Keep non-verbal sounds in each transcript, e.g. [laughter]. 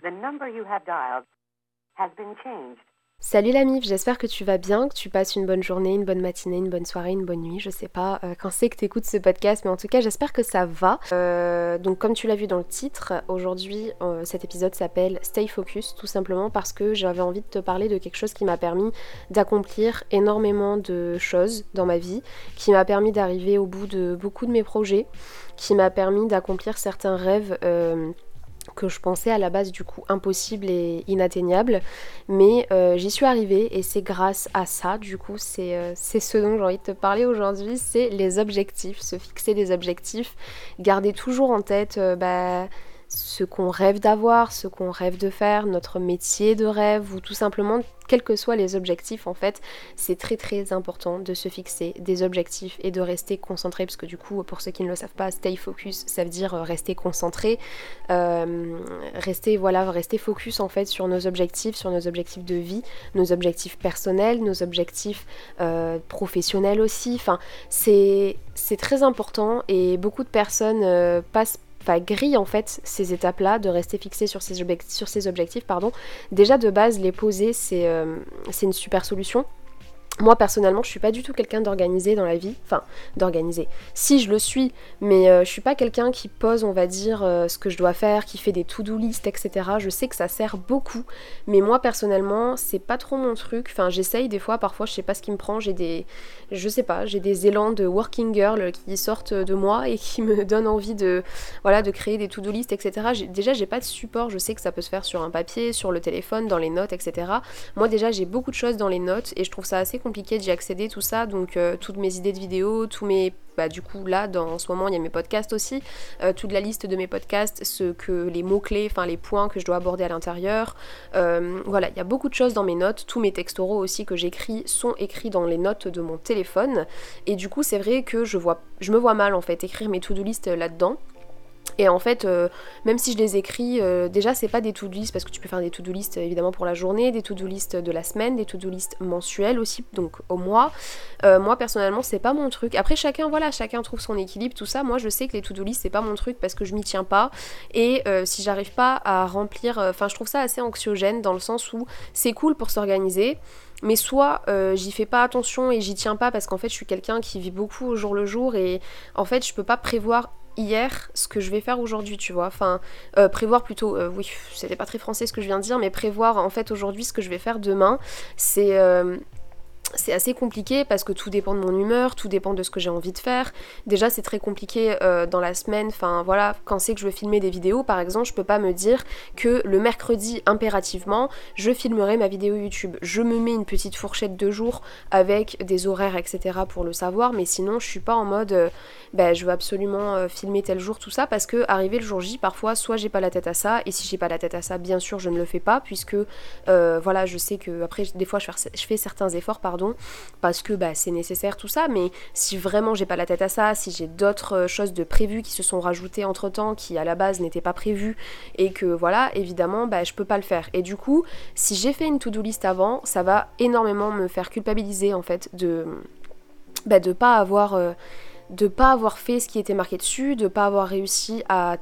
The number you have dialed has been changed. Salut la mif, j'espère que tu vas bien, que tu passes une bonne journée, une bonne matinée, une bonne soirée, une bonne nuit, je sais pas euh, quand c'est que tu écoutes ce podcast, mais en tout cas j'espère que ça va. Euh, donc comme tu l'as vu dans le titre, aujourd'hui euh, cet épisode s'appelle Stay Focus, tout simplement parce que j'avais envie de te parler de quelque chose qui m'a permis d'accomplir énormément de choses dans ma vie, qui m'a permis d'arriver au bout de beaucoup de mes projets, qui m'a permis d'accomplir certains rêves que je pensais à la base du coup impossible et inatteignable. Mais euh, j'y suis arrivée et c'est grâce à ça, du coup, c'est euh, ce dont j'ai envie de te parler aujourd'hui, c'est les objectifs, se fixer des objectifs, garder toujours en tête euh, bah, ce qu'on rêve d'avoir, ce qu'on rêve de faire, notre métier de rêve ou tout simplement quels que soient les objectifs en fait, c'est très très important de se fixer des objectifs et de rester concentré parce que du coup pour ceux qui ne le savent pas, stay focus ça veut dire euh, rester concentré, euh, rester voilà, rester focus en fait sur nos objectifs, sur nos objectifs de vie, nos objectifs personnels, nos objectifs euh, professionnels aussi, enfin c'est très important et beaucoup de personnes passent grille en fait ces étapes-là, de rester fixé sur ces, sur ces objectifs. Pardon. Déjà de base, les poser, c'est euh, une super solution. Moi personnellement, je suis pas du tout quelqu'un d'organisé dans la vie. Enfin, d'organisé. Si je le suis, mais euh, je suis pas quelqu'un qui pose, on va dire, euh, ce que je dois faire, qui fait des to-do list, etc. Je sais que ça sert beaucoup, mais moi personnellement, c'est pas trop mon truc. Enfin, j'essaye des fois, parfois, je sais pas ce qui me prend. J'ai des, je sais pas, j'ai des élans de working girl qui sortent de moi et qui me [laughs] donnent envie de, voilà, de créer des to-do list, etc. Déjà, j'ai pas de support. Je sais que ça peut se faire sur un papier, sur le téléphone, dans les notes, etc. Moi déjà, j'ai beaucoup de choses dans les notes et je trouve ça assez compliqué d'y accéder, tout ça. Donc, euh, toutes mes idées de vidéos, tous mes. Bah, du coup, là, dans, en ce moment, il y a mes podcasts aussi. Euh, toute la liste de mes podcasts, ce que les mots-clés, enfin les points que je dois aborder à l'intérieur. Euh, voilà, il y a beaucoup de choses dans mes notes. Tous mes textes oraux aussi que j'écris sont écrits dans les notes de mon téléphone. Et du coup, c'est vrai que je, vois, je me vois mal en fait écrire mes to-do list là-dedans. Et en fait, euh, même si je les écris, euh, déjà c'est pas des to-do list parce que tu peux faire des to-do list évidemment pour la journée, des to-do list de la semaine, des to-do list mensuelles aussi, donc au mois. Euh, moi personnellement, c'est pas mon truc. Après chacun, voilà, chacun trouve son équilibre, tout ça. Moi je sais que les to-do list c'est pas mon truc parce que je m'y tiens pas. Et si j'arrive pas à remplir, enfin je trouve ça assez anxiogène dans le sens où c'est cool pour s'organiser mais soit j'y fais pas attention et j'y tiens pas parce qu'en fait je suis quelqu'un qui vit beaucoup au jour le jour et en fait je peux pas prévoir hier ce que je vais faire aujourd'hui, tu vois. Enfin, euh, prévoir plutôt, euh, oui, c'était pas très français ce que je viens de dire, mais prévoir en fait aujourd'hui ce que je vais faire demain, c'est euh, c'est assez compliqué parce que tout dépend de mon humeur, tout dépend de ce que j'ai envie de faire. Déjà, c'est très compliqué euh, dans la semaine. Enfin, voilà, quand c'est que je veux filmer des vidéos, par exemple, je peux pas me dire que le mercredi, impérativement, je filmerai ma vidéo YouTube. Je me mets une petite fourchette de jours avec des horaires, etc. pour le savoir, mais sinon, je suis pas en mode, euh, ben, je veux absolument euh, filmer tel jour, tout ça, parce que arrivé le jour J, parfois, soit j'ai pas la tête à ça, et si j'ai pas la tête à ça, bien sûr, je ne le fais pas, puisque, voilà, je sais que après, des fois, je fais, je fais certains efforts, pardon parce que bah, c'est nécessaire tout ça, mais si vraiment j'ai pas la tête à ça, si j'ai d'autres euh, choses de prévues qui se sont rajoutées entre temps, qui à la base n'étaient pas prévues, et que voilà, évidemment, bah, je peux pas le faire. Et du coup, si j'ai fait une to-do list avant, ça va énormément me faire culpabiliser en fait de, bah, pas avoir. Euh, de pas avoir fait ce qui était marqué dessus, de pas avoir réussi à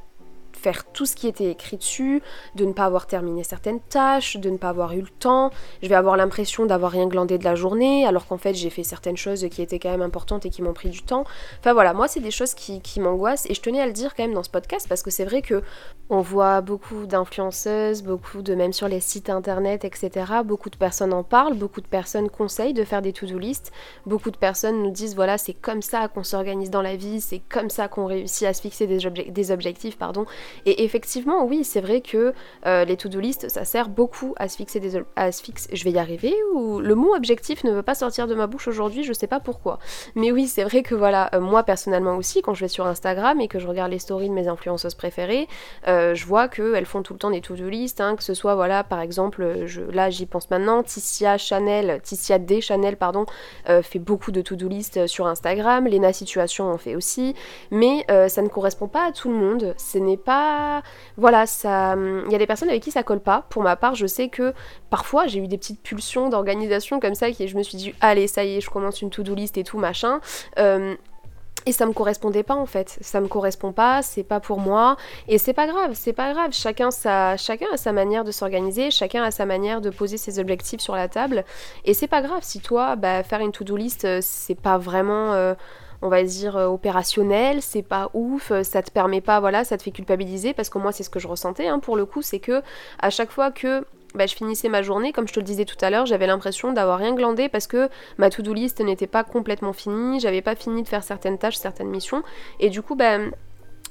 tout ce qui était écrit dessus, de ne pas avoir terminé certaines tâches, de ne pas avoir eu le temps. Je vais avoir l'impression d'avoir rien glandé de la journée, alors qu'en fait j'ai fait certaines choses qui étaient quand même importantes et qui m'ont pris du temps. Enfin voilà, moi c'est des choses qui, m'angoissent et je tenais à le dire quand même dans ce podcast parce que c'est vrai que on voit beaucoup d'influenceuses, beaucoup de même sur les sites internet, etc. Beaucoup de personnes en parlent, beaucoup de personnes conseillent de faire des to-do list, beaucoup de personnes nous disent voilà c'est comme ça qu'on s'organise dans la vie, c'est comme ça qu'on réussit à se fixer des objectifs, pardon. Et effectivement, oui, c'est vrai que euh, les to-do list, ça sert beaucoup à se fixer des... À se. Je vais y arriver ou le mot objectif ne veut pas sortir de ma bouche aujourd'hui, je sais pas pourquoi. Mais oui, c'est vrai que voilà, euh, moi personnellement aussi, quand je vais sur Instagram et que je regarde les stories de mes influenceuses préférées, euh, je vois qu'elles font tout le temps des to-do list, hein, que ce soit, voilà, par exemple, là j'y pense maintenant, Ticia Chanel, Ticia D Chanel, pardon, fait beaucoup de to-do list sur Instagram, Lena Situation en fait aussi, mais ça ne correspond pas à tout le monde, ce n'est pas voilà, ça. Il y a des personnes avec qui ça colle pas. Pour ma part, je sais que parfois j'ai eu des petites pulsions d'organisation comme ça, qui je me suis dit, allez, ça y est, je commence une to-do list et tout, machin. Euh, et ça me correspondait pas en fait. Ça me correspond pas, c'est pas pour moi. Et c'est pas grave, c'est pas grave. Chacun, a sa manière de s'organiser, chacun a sa manière de poser ses objectifs sur la table. Et c'est pas grave si toi, bah, faire une to-do list, euh, c'est pas vraiment. Euh, on va dire euh, opérationnel, c'est pas ouf, ça te permet pas, voilà, ça te fait culpabiliser parce que moi c'est ce que je ressentais hein, pour le coup, c'est que à chaque fois que bah, je finissais ma journée, comme je te le disais tout à l'heure, j'avais l'impression d'avoir rien glandé parce que ma to-do list n'était pas complètement finie, j'avais pas fini de faire certaines tâches, certaines missions, et du coup, bah,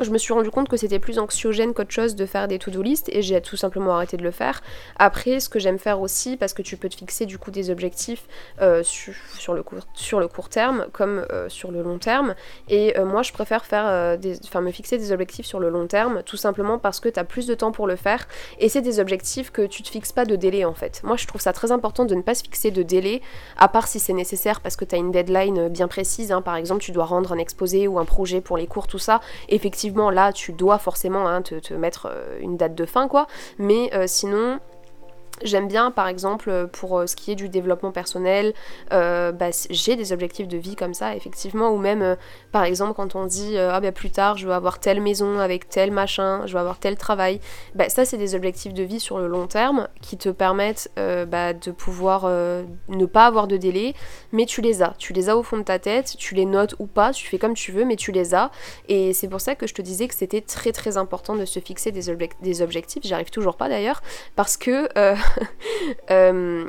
je me suis rendu compte que c'était plus anxiogène qu'autre chose de faire des to-do list et j'ai tout simplement arrêté de le faire. Après, ce que j'aime faire aussi, parce que tu peux te fixer du coup des objectifs euh, sur, le court, sur le court terme comme euh, sur le long terme. Et euh, moi, je préfère faire des, me fixer des objectifs sur le long terme, tout simplement parce que tu as plus de temps pour le faire. Et c'est des objectifs que tu te fixes pas de délai en fait. Moi, je trouve ça très important de ne pas se fixer de délai, à part si c'est nécessaire parce que tu as une deadline bien précise. Hein. Par exemple, tu dois rendre un exposé ou un projet pour les cours, tout ça. Effectivement, là tu dois forcément hein, te, mettre euh, une date de fin quoi. Mais euh, sinon J'aime bien, par exemple, pour euh, ce qui est du développement personnel, euh, bah, j'ai des objectifs de vie comme ça, effectivement, ou même, euh, par exemple, quand on dit ah bah plus tard, je veux avoir telle maison avec tel machin, je veux avoir tel travail, bah, ça, c'est des objectifs de vie sur le long terme qui te permettent bah, de pouvoir ne pas avoir de délai, mais tu les as, tu les as au fond de ta tête, tu les notes ou pas, tu fais comme tu veux, mais tu les as, et c'est pour ça que je te disais que c'était très très important de se fixer des, des objectifs, j'y arrive toujours pas d'ailleurs, parce que [laughs] Euh,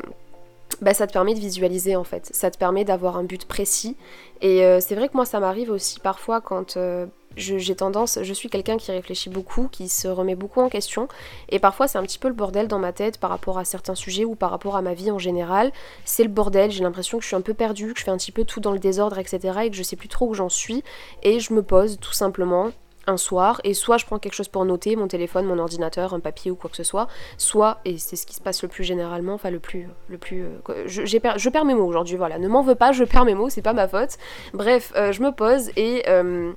bah, ça te permet de visualiser en fait, ça te permet d'avoir un but précis. Et euh, c'est vrai que moi ça m'arrive aussi parfois quand euh, j'ai tendance, je suis quelqu'un qui réfléchit beaucoup, qui se remet beaucoup en question, et parfois c'est un petit peu le bordel dans ma tête par rapport à certains sujets ou par rapport à ma vie en général. C'est le bordel, j'ai l'impression que je suis un peu perdue, que je fais un petit peu tout dans le désordre, etc. et que je sais plus trop où j'en suis, et je me pose tout simplement un soir et soit je prends quelque chose pour noter, mon téléphone, mon ordinateur, un papier ou quoi que ce soit, soit, et c'est ce qui se passe le plus généralement, enfin le plus... Le plus euh, je, je, perds mes mots aujourd'hui, voilà, ne m'en veux pas, je perds mes mots, c'est pas ma faute. Bref, euh, je me pose et... Euh,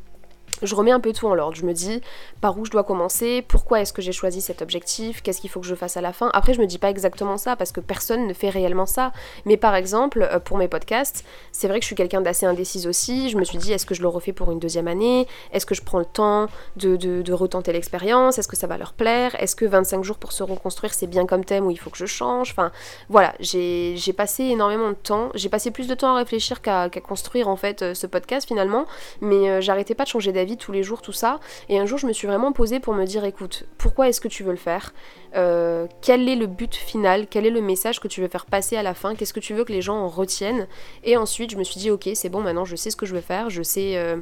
je remets un peu tout en l'ordre. Je me dis par où je dois commencer, pourquoi est-ce que j'ai choisi cet objectif, qu'est-ce qu'il faut que je fasse à la fin. Après, je me dis pas exactement ça parce que personne ne fait réellement ça. Mais par exemple, euh, pour mes podcasts, c'est vrai que je suis quelqu'un d'assez indécise aussi. Je me suis dit, est-ce que je le refais pour une deuxième année? Est-ce que je prends le temps de, de, retenter l'expérience? Est-ce que ça va leur plaire? Est-ce que 25 jours pour se reconstruire, c'est bien comme thème ou il faut que je change? Enfin, voilà, j'ai passé énormément de temps. J'ai passé plus de temps à réfléchir qu'à construire en fait euh, ce podcast finalement. Mais euh, j'arrêtais pas de changer d'avis tous les jours, tout ça. Et un jour, je me suis vraiment posée pour me dire, écoute, pourquoi est-ce que tu veux le faire? Euh, Quel est le but final? Quel est le message que tu veux faire passer à la fin? Qu'est-ce que tu veux que les gens en retiennent? Et ensuite, je me suis dit, ok, c'est bon, maintenant je sais ce que je veux faire, je sais... Euh,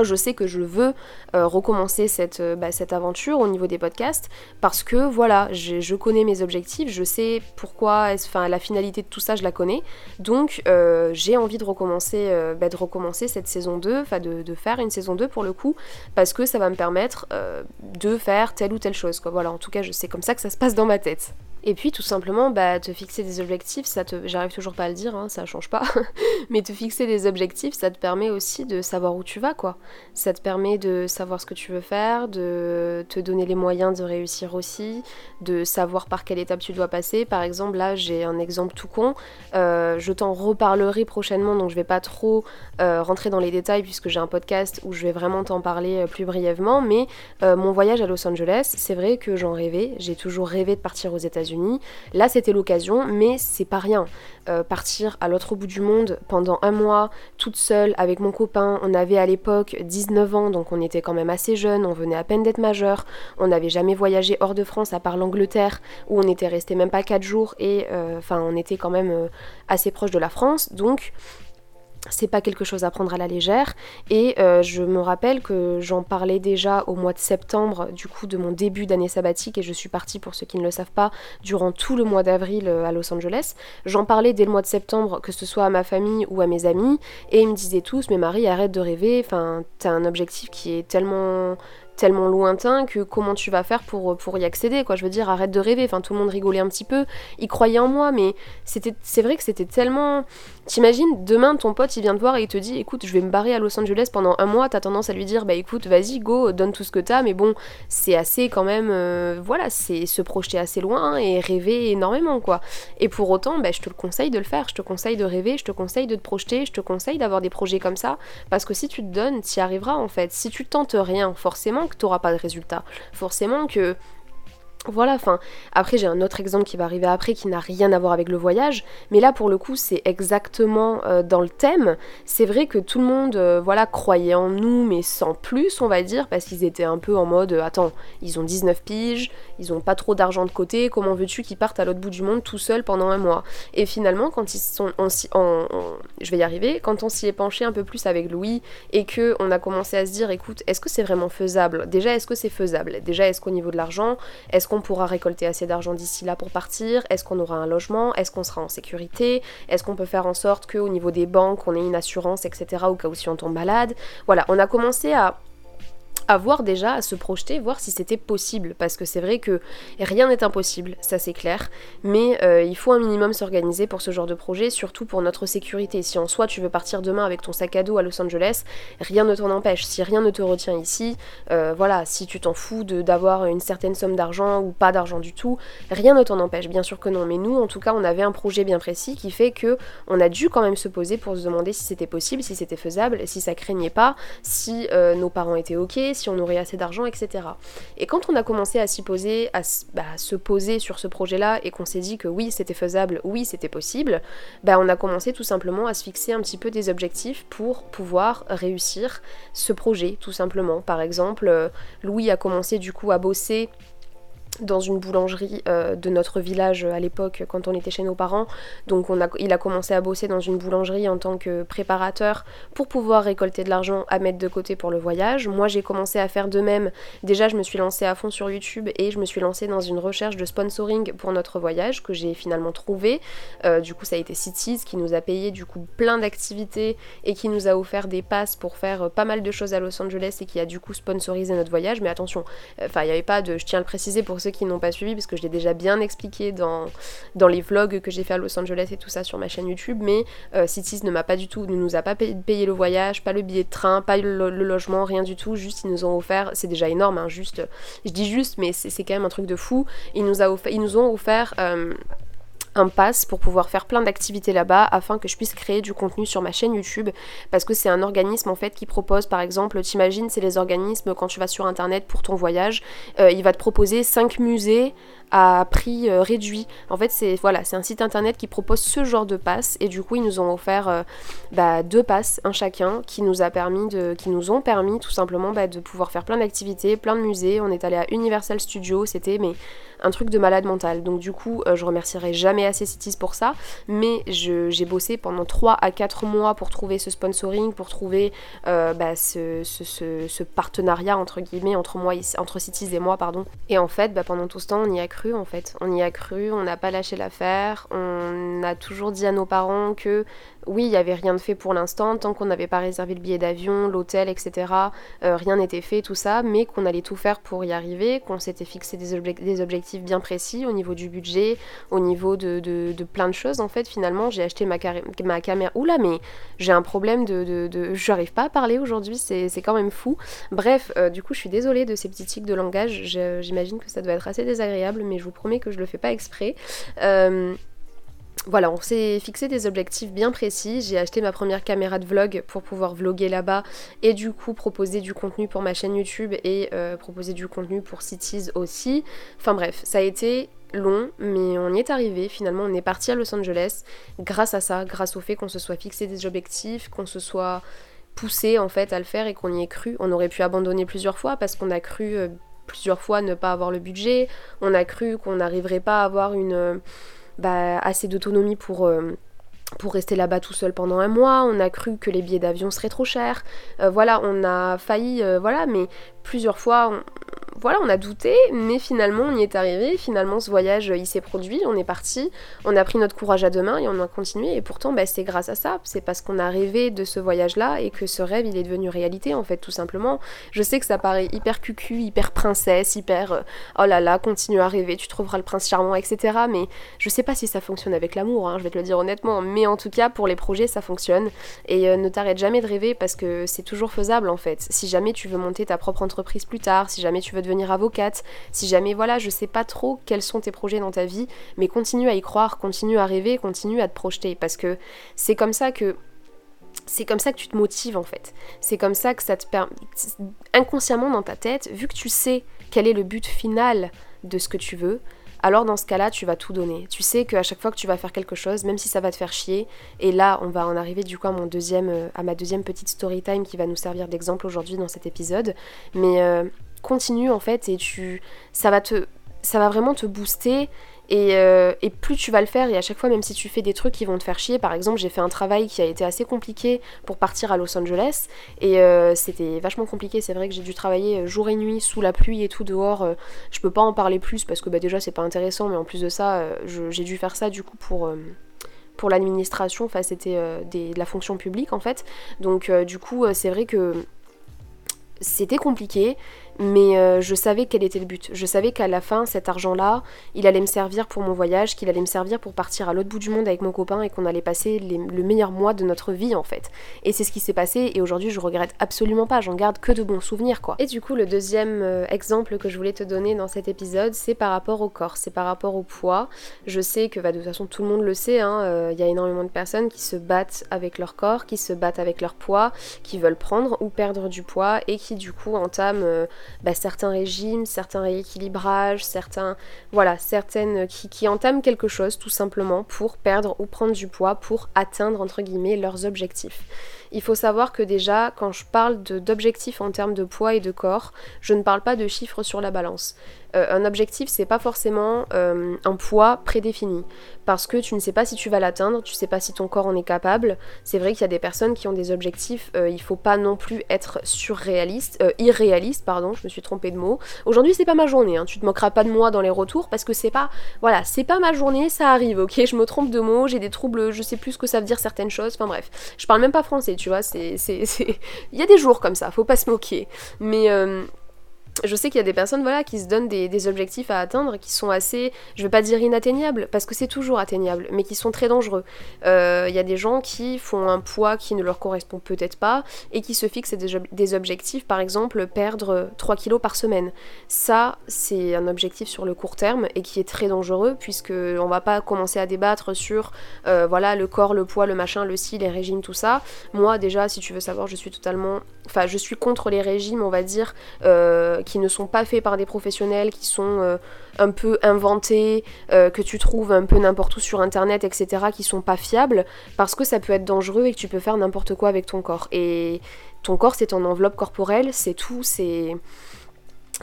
je sais que je veux euh, recommencer cette, euh, bah, cette, aventure au niveau des podcasts parce que voilà, je, connais mes objectifs, je sais pourquoi, enfin la finalité de tout ça, je la connais. Donc euh, j'ai envie de recommencer, bah, de recommencer cette saison 2, enfin de, de, faire une saison 2 pour le coup, parce que ça va me permettre de faire telle ou telle chose. Quoi. Voilà, en tout cas, je sais comme ça que ça se passe dans ma tête. Et puis tout simplement, bah, te fixer des objectifs, ça te, j'arrive toujours pas à le dire, hein, ça change pas, [laughs] mais te fixer des objectifs, ça te permet aussi de savoir où tu vas, quoi. Ça te permet de savoir ce que tu veux faire, de te donner les moyens de réussir aussi, de savoir par quelle étape tu dois passer. Par exemple, là, j'ai un exemple tout con, euh, je t'en reparlerai prochainement, donc je vais pas trop euh, rentrer dans les détails puisque j'ai un podcast où je vais vraiment t'en parler euh, plus brièvement, mais mon voyage à Los Angeles, c'est vrai que j'en rêvais, j'ai toujours rêvé de partir aux États-Unis Là, c'était l'occasion, mais c'est pas rien. Euh, partir à l'autre bout du monde pendant un mois, toute seule, avec mon copain. On avait à l'époque 19 ans, donc on était quand même assez jeunes, on venait à peine d'être majeur. On n'avait jamais voyagé hors de France à part l'Angleterre, où on était resté même pas 4 jours, et euh, enfin, on était quand même euh, assez proche de la France. Donc, c'est pas quelque chose à prendre à la légère. Et euh, je me rappelle que j'en parlais déjà au mois de septembre du coup de mon début d'année sabbatique et je suis partie pour ceux qui ne le savent pas durant tout le mois d'avril euh, à Los Angeles. J'en parlais dès le mois de septembre que ce soit à ma famille ou à mes amis et ils me disaient tous mais Marie arrête de rêver. Enfin t'as un objectif qui est tellement tellement lointain que comment tu vas faire pour, y accéder quoi. Je veux dire arrête de rêver. Enfin tout le monde rigolait un petit peu. Il croyait en moi mais c'était c'est vrai que c'était tellement T'imagines, demain ton pote il vient te voir et il te dit écoute, je vais me barrer à Los Angeles pendant un mois, t'as tendance à lui dire bah écoute, vas-y, go, donne tout ce que t'as, mais bon, c'est assez quand même, euh, voilà, c'est se projeter assez loin et rêver énormément quoi. Et pour autant, bah, je te le conseille de le faire, je te conseille de rêver, je te conseille de te projeter, je te conseille d'avoir des projets comme ça, parce que si tu te donnes, t'y arriveras en fait. Si tu tentes rien, forcément que t'auras pas de résultat, forcément que voilà, enfin, après j'ai un autre exemple qui va arriver après qui n'a rien à voir avec le voyage, mais là pour le coup c'est exactement euh, dans le thème. C'est vrai que tout le monde, euh, voilà, croyait en nous, mais sans plus, on va dire, parce qu'ils étaient un peu en mode, euh, attends, ils ont 19 piges, ils ont pas trop d'argent de côté, comment veux-tu qu'ils partent à l'autre bout du monde tout seuls pendant un mois? Et finalement, quand ils sont, en, je vais y arriver, quand on s'y est penché un peu plus avec Louis et que on a commencé à se dire, écoute, est-ce que c'est vraiment faisable? Déjà, est-ce que c'est faisable? Déjà, est-ce qu'au niveau de l'argent, est-ce qu'on pourra récolter assez d'argent d'ici là pour partir? Est-ce qu'on aura un logement? Est-ce qu'on sera en sécurité? Est-ce qu'on peut faire en sorte qu'au niveau des banques, on ait une assurance, etc. au cas où si on tombe malade? Voilà, on a commencé à à voir déjà, à se projeter, voir si c'était possible, parce que c'est vrai que rien n'est impossible, ça c'est clair, mais euh, il faut un minimum s'organiser pour ce genre de projet, surtout pour notre sécurité. Si en soi tu veux partir demain avec ton sac à dos à Los Angeles, rien ne t'en empêche. Si rien ne te retient ici, euh, voilà, si tu t'en fous d'avoir une certaine somme d'argent ou pas d'argent du tout, rien ne t'en empêche, bien sûr que non. Mais nous, en tout cas, on avait un projet bien précis qui fait que on a dû quand même se poser pour se demander si c'était possible, si c'était faisable, si ça craignait pas, si euh, nos parents étaient ok, si on aurait assez d'argent, etc. Et quand on a commencé à s'y poser, à, bah, se poser sur ce projet-là et qu'on s'est dit que oui, c'était faisable, oui, c'était possible, bah, on a commencé tout simplement à se fixer un petit peu des objectifs pour pouvoir réussir ce projet, tout simplement. Par exemple, euh, Louis a commencé du coup à bosser dans une boulangerie euh, de notre village à l'époque quand on était chez nos parents. Donc il a commencé à bosser dans une boulangerie en tant que préparateur pour pouvoir récolter de l'argent à mettre de côté pour le voyage. Moi j'ai commencé à faire de même. Déjà je me suis lancée à fond sur YouTube et je me suis lancée dans une recherche de sponsoring pour notre voyage que j'ai finalement trouvé. Euh, du coup ça a été Cities qui nous a payé du coup plein d'activités et qui nous a offert des passes pour faire euh, pas mal de choses à Los Angeles et qui a du coup sponsorisé notre voyage. Mais attention, enfin il n'y avait pas de, je tiens à le préciser pour ceux qui n'ont pas suivi, parce que je l'ai déjà bien expliqué dans, dans les vlogs que j'ai fait à Los Angeles et tout ça sur ma chaîne YouTube, mais euh, ne m'a pas du tout, ne nous a pas payé, le voyage, pas le billet de train, pas le, logement, rien du tout, juste ils nous ont offert, c'est déjà énorme, hein, juste, je dis juste, mais c'est quand même un truc de fou, ils nous, a ils nous ont offert... Euh, un pass pour pouvoir faire plein d'activités là-bas afin que je puisse créer du contenu sur ma chaîne YouTube. Parce que c'est un organisme en fait qui propose par exemple, t'imagines c'est les organismes quand tu vas sur internet pour ton voyage, euh, il va te proposer 5 musées prix euh, réduit. En fait, c'est voilà, c'est un site internet qui propose ce genre de passe et du coup, ils nous ont offert euh, bah, deux passes, un chacun, qui nous a permis de, qui nous ont permis tout simplement bah, de pouvoir faire plein d'activités, plein de musées. On est allé à Universal Studios, c'était mais un truc de malade mental. Donc du coup, euh, je remercierai jamais assez Cities pour ça, mais j'ai bossé pendant 3 à 4 mois pour trouver ce sponsoring, pour trouver bah, ce, partenariat entre guillemets entre moi, entre Cities et moi, pardon. Et en fait, pendant tout ce temps, on y a cru en fait. On y a cru, on n'a pas lâché l'affaire, on a toujours dit à nos parents que oui, il n'y avait rien de fait pour l'instant, tant qu'on n'avait pas réservé le billet d'avion, l'hôtel, etc. Euh, rien n'était fait, tout ça, mais qu'on allait tout faire pour y arriver, qu'on s'était fixé des, objectifs bien précis au niveau du budget, au niveau de, plein de choses. En fait, finalement, j'ai acheté ma, ma caméra. Oula, mais j'ai un problème de. de, Je n'arrive pas à parler aujourd'hui, c'est quand même fou. Bref, euh, du coup, je suis désolée de ces petits tics de langage. J'imagine que ça doit être assez désagréable, mais je vous promets que je le fais pas exprès. Euh, voilà, on s'est fixé des objectifs bien précis. J'ai acheté ma première caméra de vlog pour pouvoir vloguer là-bas et du coup proposer du contenu pour ma chaîne YouTube et euh, proposer du contenu pour Cities aussi. Enfin bref, ça a été long, mais on y est arrivé. Finalement, on est parti à Los Angeles grâce à ça, grâce au fait qu'on se soit fixé des objectifs, qu'on se soit poussé en fait à le faire et qu'on y ait cru. On aurait pu abandonner plusieurs fois parce qu'on a cru euh, plusieurs fois ne pas avoir le budget. On a cru qu'on n'arriverait pas à avoir une bah, assez d'autonomie pour euh, pour rester là-bas tout seul pendant un mois, on a cru que les billets d'avion seraient trop chers, euh, voilà, on a failli, euh, voilà, mais plusieurs fois, voilà, on a douté, mais finalement on y est arrivé. Finalement, ce voyage il s'est produit, on est parti, on a pris notre courage à deux mains et on a continué. Et pourtant, bah, c'est grâce à ça, c'est parce qu'on a rêvé de ce voyage-là et que ce rêve il est devenu réalité en fait, tout simplement. Je sais que ça paraît hyper cucu, hyper princesse, hyper euh, oh là là, continue à rêver, tu trouveras le prince charmant, etc. Mais je sais pas si ça fonctionne avec l'amour, hein, je vais te le dire honnêtement. Mais en tout cas, pour les projets, ça fonctionne. Et euh, ne t'arrête jamais de rêver parce que c'est toujours faisable en fait. Si jamais tu veux monter ta propre entreprise plus tard, si jamais tu veux devenir avocate, si jamais, voilà, je sais pas trop quels sont tes projets dans ta vie, mais continue à y croire, continue à rêver, continue à te projeter, parce que c'est comme ça que c'est comme ça que tu te motives en fait. C'est comme ça que ça te permet inconsciemment dans ta tête, vu que tu sais quel est le but final de ce que tu veux, alors dans ce cas-là, tu vas tout donner. Tu sais qu'à chaque fois que tu vas faire quelque chose, même si ça va te faire chier, et là, on va en arriver du coup à, mon deuxième, euh, à ma deuxième petite story time qui va nous servir d'exemple aujourd'hui dans cet épisode. Mais euh, continue en fait et tu ça va te ça va vraiment te booster euh, et, plus tu vas le faire, et à chaque fois, même si tu fais des trucs qui vont te faire chier, par exemple, j'ai fait un travail qui a été assez compliqué pour partir à Los Angeles, et euh, c'était vachement compliqué. C'est vrai que j'ai dû travailler jour et nuit, sous la pluie et tout dehors. Euh, je peux pas en parler plus parce que bah, déjà, c'est pas intéressant, mais en plus de ça, j'ai dû faire ça du coup pour pour l'administration, enfin c'était de la fonction publique en fait. Donc du coup c'est vrai que c'était compliqué, mais euh, je savais quel était le but. Je savais qu'à la fin, cet argent-là, il allait me servir pour mon voyage, qu'il allait me servir pour partir à l'autre bout du monde avec mon copain et qu'on allait passer le meilleur mois de notre vie en fait. Et c'est ce qui s'est passé et aujourd'hui je regrette absolument pas, j'en garde que de bons souvenirs quoi. Et du coup le deuxième euh, exemple que je voulais te donner dans cet épisode, c'est par rapport au corps, c'est par rapport au poids. Je sais que bah, de toute façon tout le monde le sait, hein, euh, il y a énormément de personnes qui se battent avec leur corps, qui se battent avec leur poids, qui veulent prendre ou perdre du poids et qui du coup entament bah, certains régimes, certains rééquilibrages, certains, voilà, certaines qui, qui entament quelque chose tout simplement pour perdre ou prendre du poids, pour atteindre entre guillemets leurs objectifs. Il faut savoir que déjà, quand je parle d'objectifs en termes de poids et de corps, je ne parle pas de chiffres sur la balance. Euh, un objectif, c'est pas forcément euh, un poids prédéfini. Parce que tu ne sais pas si tu vas l'atteindre, tu sais pas si ton corps en est capable. C'est vrai qu'il y a des personnes qui ont des objectifs, euh, il faut pas non plus être surréaliste, irréaliste, pardon, je me suis trompée de mot. Aujourd'hui, c'est pas ma journée, hein. tu te moqueras pas de moi dans les retours parce que c'est pas. Voilà, c'est pas ma journée, ça arrive, ok? Je me trompe de mots, j'ai des troubles, je sais plus ce que ça veut dire certaines choses, enfin bref. Je parle même pas français, tu vois, c'est. [laughs] Il y a des jours comme ça, faut pas se moquer. Mais je sais qu'il y a des personnes voilà, qui se donnent des, objectifs à atteindre qui sont assez, je vais pas dire inatteignables, parce que c'est toujours atteignable, mais qui sont très dangereux. Euh, il y a des gens qui font un poids qui ne leur correspond peut-être pas et qui se fixent des, objectifs, par exemple perdre 3 kilos par semaine. Ça, c'est un objectif sur le court terme et qui est très dangereux puisque on va pas commencer à débattre sur euh, voilà le corps, le poids, le machin, le style, les régimes, tout ça. Moi déjà, si tu veux savoir, je suis totalement, enfin je suis contre les régimes, on va dire. Euh, qui ne sont pas faits par des professionnels, qui sont euh, un peu inventés, euh, que tu trouves un peu n'importe où sur internet, etc., qui sont pas fiables, parce que ça peut être dangereux et que tu peux faire n'importe quoi avec ton corps. Et ton corps, c'est ton enveloppe corporelle, c'est tout, c'est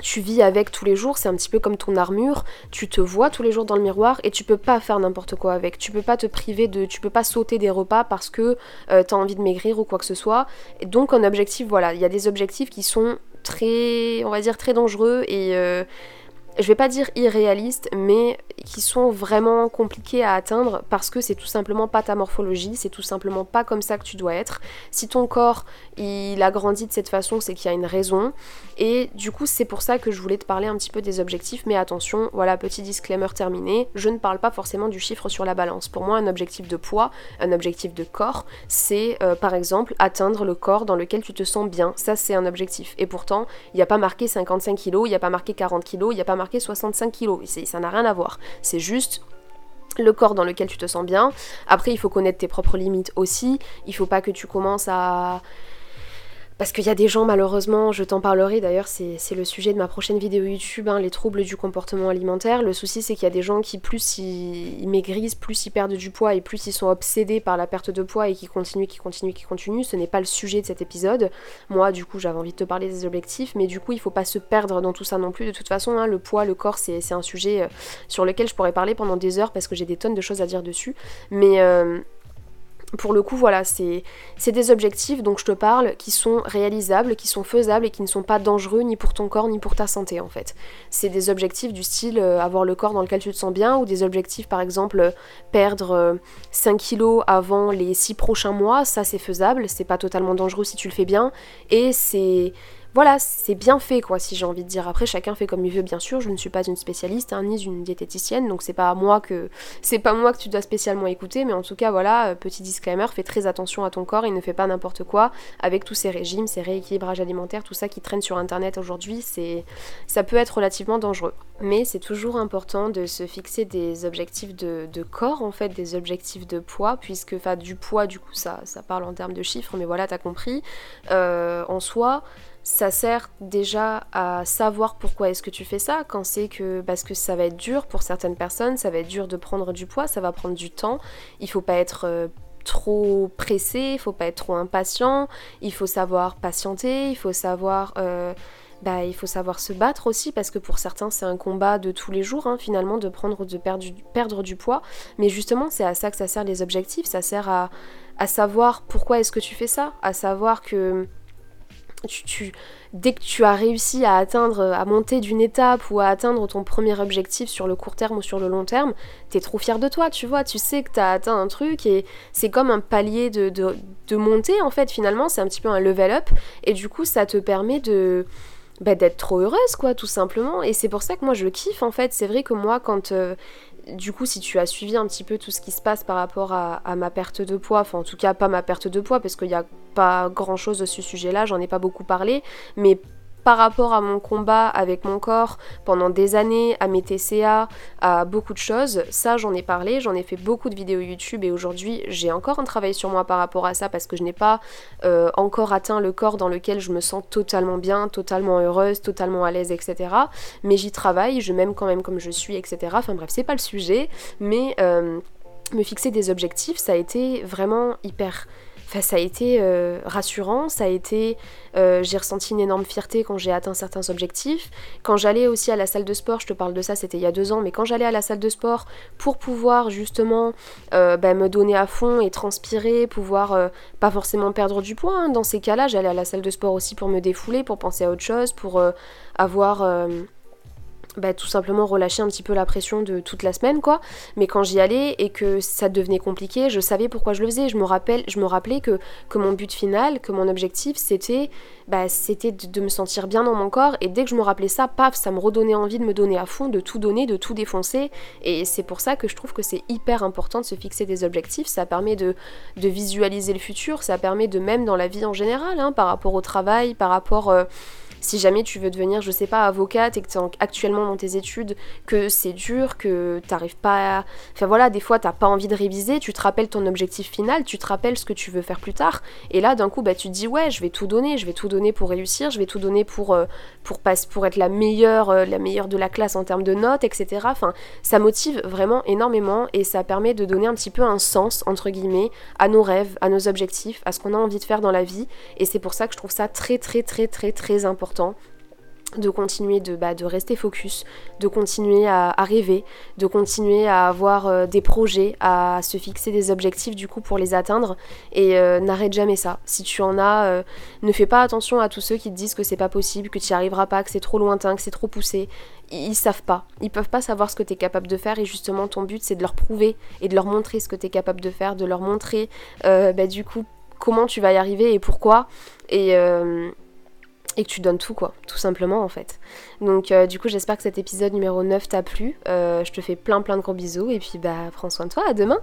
tu vis avec tous les jours, c'est un petit peu comme ton armure, tu te vois tous les jours dans le miroir et tu peux pas faire n'importe quoi avec. Tu peux pas te priver de. Tu peux pas sauter des repas parce que euh, tu as envie de maigrir ou quoi que ce soit. Donc, un objectif, voilà, il y a des objectifs qui sont très, on va dire, très dangereux et euh, je vais pas dire irréalistes, mais qui sont vraiment compliqués à atteindre parce que c'est tout simplement pas ta morphologie, c'est tout simplement pas comme ça que tu dois être. Si ton corps il a grandi de cette façon, c'est qu'il y a une raison. Et du coup, c'est pour ça que je voulais te parler un petit peu des objectifs, mais attention, voilà, petit disclaimer terminé, je ne parle pas forcément du chiffre sur la balance. Pour moi, un objectif de poids, un objectif de corps, c'est euh, par exemple atteindre le corps dans lequel tu te sens bien. Ça, c'est un objectif. Et pourtant, il n'y a pas marqué 55 kg, il n'y a pas marqué 40 kg, il n'y a pas marqué 65 kg. Ça n'a rien à voir. C'est juste le corps dans lequel tu te sens bien. Après, il faut connaître tes propres limites aussi. Il faut pas que tu commences à parce qu'il y a des gens, malheureusement, je t'en parlerai d'ailleurs, c'est le sujet de ma prochaine vidéo YouTube, hein, les troubles du comportement alimentaire. Le souci, c'est qu'il y a des gens qui, plus ils, maigrissent, plus ils perdent du poids et plus ils sont obsédés par la perte de poids et qui continuent, qui continuent, qui continuent. Ce n'est pas le sujet de cet épisode. Moi, du coup, j'avais envie de te parler des objectifs, mais du coup, il faut pas se perdre dans tout ça non plus. De toute façon, hein, le poids, le corps, c'est un sujet euh, sur lequel je pourrais parler pendant des heures parce que j'ai des tonnes de choses à dire dessus. Mais. Euh, pour le coup, voilà, c'est des objectifs dont je te parle qui sont réalisables, qui sont faisables et qui ne sont pas dangereux ni pour ton corps ni pour ta santé en fait. C'est des objectifs du style euh, avoir le corps dans lequel tu te sens bien ou des objectifs par exemple perdre 5 euh, kilos avant les 6 prochains mois, ça c'est faisable, c'est pas totalement dangereux si tu le fais bien et c'est voilà, c'est bien fait quoi, si j'ai envie de dire. Après, chacun fait comme il veut, bien sûr. Je ne suis pas une spécialiste, hein, ni une diététicienne, donc c'est pas moi que c'est pas moi que tu dois spécialement écouter. Mais en tout cas, voilà, euh, petit disclaimer, fais très attention à ton corps. Il ne fait pas n'importe quoi avec tous ces régimes, ces rééquilibrages alimentaires, tout ça qui traîne sur Internet aujourd'hui. C'est, ça peut être relativement dangereux. Mais c'est toujours important de se fixer des objectifs de, corps, en fait, des objectifs de poids, puisque, enfin, du poids, du coup, ça, ça parle en termes de chiffres, mais voilà, t'as compris. Euh, en soi ça sert déjà à savoir pourquoi est-ce que tu fais ça, quand c'est que parce que ça va être dur pour certaines personnes, ça va être dur de prendre du poids, ça va prendre du temps, il faut pas être euh, trop pressé, il faut pas être trop impatient, il faut savoir patienter, il faut savoir euh, bah, il faut savoir se battre aussi parce que pour certains c'est un combat de tous les jours hein, finalement de prendre de perdre du, perdre du poids. Mais justement c'est à ça que ça sert les objectifs ça sert à, à savoir pourquoi est-ce que tu fais ça à savoir que dès que tu as réussi à atteindre, à monter d'une étape ou à atteindre ton premier objectif sur le court terme ou sur le long terme, t'es trop fier de toi, tu vois, tu sais que t'as atteint un truc et c'est comme un palier de, de, de montée en fait finalement, c'est un petit peu un level up. Et du coup ça te permet de bah, d'être trop heureuse quoi tout simplement. Et c'est pour ça que moi je kiffe en fait, c'est vrai que moi quand euh, du coup, si tu as suivi un petit peu tout ce qui se passe par rapport à, ma perte de poids, enfin en tout cas pas ma perte de poids, parce qu'il n'y a pas grand chose de ce sujet-là, j'en ai pas beaucoup parlé, mais par rapport à mon combat avec mon corps pendant des années, à mes TCA, à beaucoup de choses. Ça, j'en ai parlé, j'en ai fait beaucoup de vidéos YouTube et aujourd'hui, j'ai encore un travail sur moi par rapport à ça parce que je n'ai pas euh, encore atteint le corps dans lequel je me sens totalement bien, totalement heureuse, totalement à l'aise, etc. Mais j'y travaille, je m'aime quand même comme je suis, etc. Enfin bref, c'est pas le sujet, mais euh, me fixer des objectifs, ça a été vraiment hyper ça a été euh, rassurant, ça a été, euh, j'ai ressenti une énorme fierté quand j'ai atteint certains objectifs. Quand j'allais aussi à la salle de sport, je te parle de ça, c'était il y a deux ans, mais quand j'allais à la salle de sport pour pouvoir justement euh, bah, me donner à fond et transpirer, pouvoir pas forcément perdre du poids, hein. dans ces cas-là, j'allais à la salle de sport aussi pour me défouler, pour penser à autre chose, pour avoir bah, tout simplement relâcher un petit peu la pression de toute la semaine quoi. Mais quand j'y allais et que ça devenait compliqué je savais pourquoi je le faisais. Je me rappelle je me rappelais que, mon but final que mon objectif c'était bah, c'était de, me sentir bien dans mon corps. Et dès que je me rappelais ça paf ça me redonnait envie de me donner à fond de tout donner de tout défoncer. Et c'est pour ça que je trouve que c'est hyper important de se fixer des objectifs. Ça permet de, de visualiser le futur. Ça permet de même dans la vie en général hein, par rapport au travail par rapport euh, si jamais tu veux devenir, je sais pas, avocate et que tu es actuellement dans tes études, que c'est dur, que t'arrives pas à... Enfin voilà, des fois t'as pas envie de réviser, tu te rappelles ton objectif final, tu te rappelles ce que tu veux faire plus tard, et là d'un coup bah tu te dis ouais je vais tout donner, je vais tout donner pour réussir, je vais tout donner pour, euh, pour, pour être la meilleure, euh, la meilleure de la classe en termes de notes, etc. Enfin ça motive vraiment énormément et ça permet de donner un petit peu un sens entre guillemets à nos rêves, à nos objectifs, à ce qu'on a envie de faire dans la vie, et c'est pour ça que je trouve ça très très très très très important de continuer de, bah, de rester focus, de continuer à, rêver, de continuer à avoir euh, des projets, à se fixer des objectifs du coup pour les atteindre et euh, n'arrête jamais ça. Si tu en as, euh, ne fais pas attention à tous ceux qui te disent que c'est pas possible, que tu n'y arriveras pas, que c'est trop lointain, que c'est trop poussé. Ils, savent pas. Ils peuvent pas savoir ce que tu es capable de faire et justement ton but c'est de leur prouver et de leur montrer ce que tu es capable de faire, de leur montrer bah, du coup comment tu vas y arriver et pourquoi. Et que tu donnes tout quoi, tout simplement en fait. Donc euh, du coup j'espère que cet épisode numéro 9 t'a plu. Euh, je te fais plein plein de gros bisous et puis bah prends soin de toi, à demain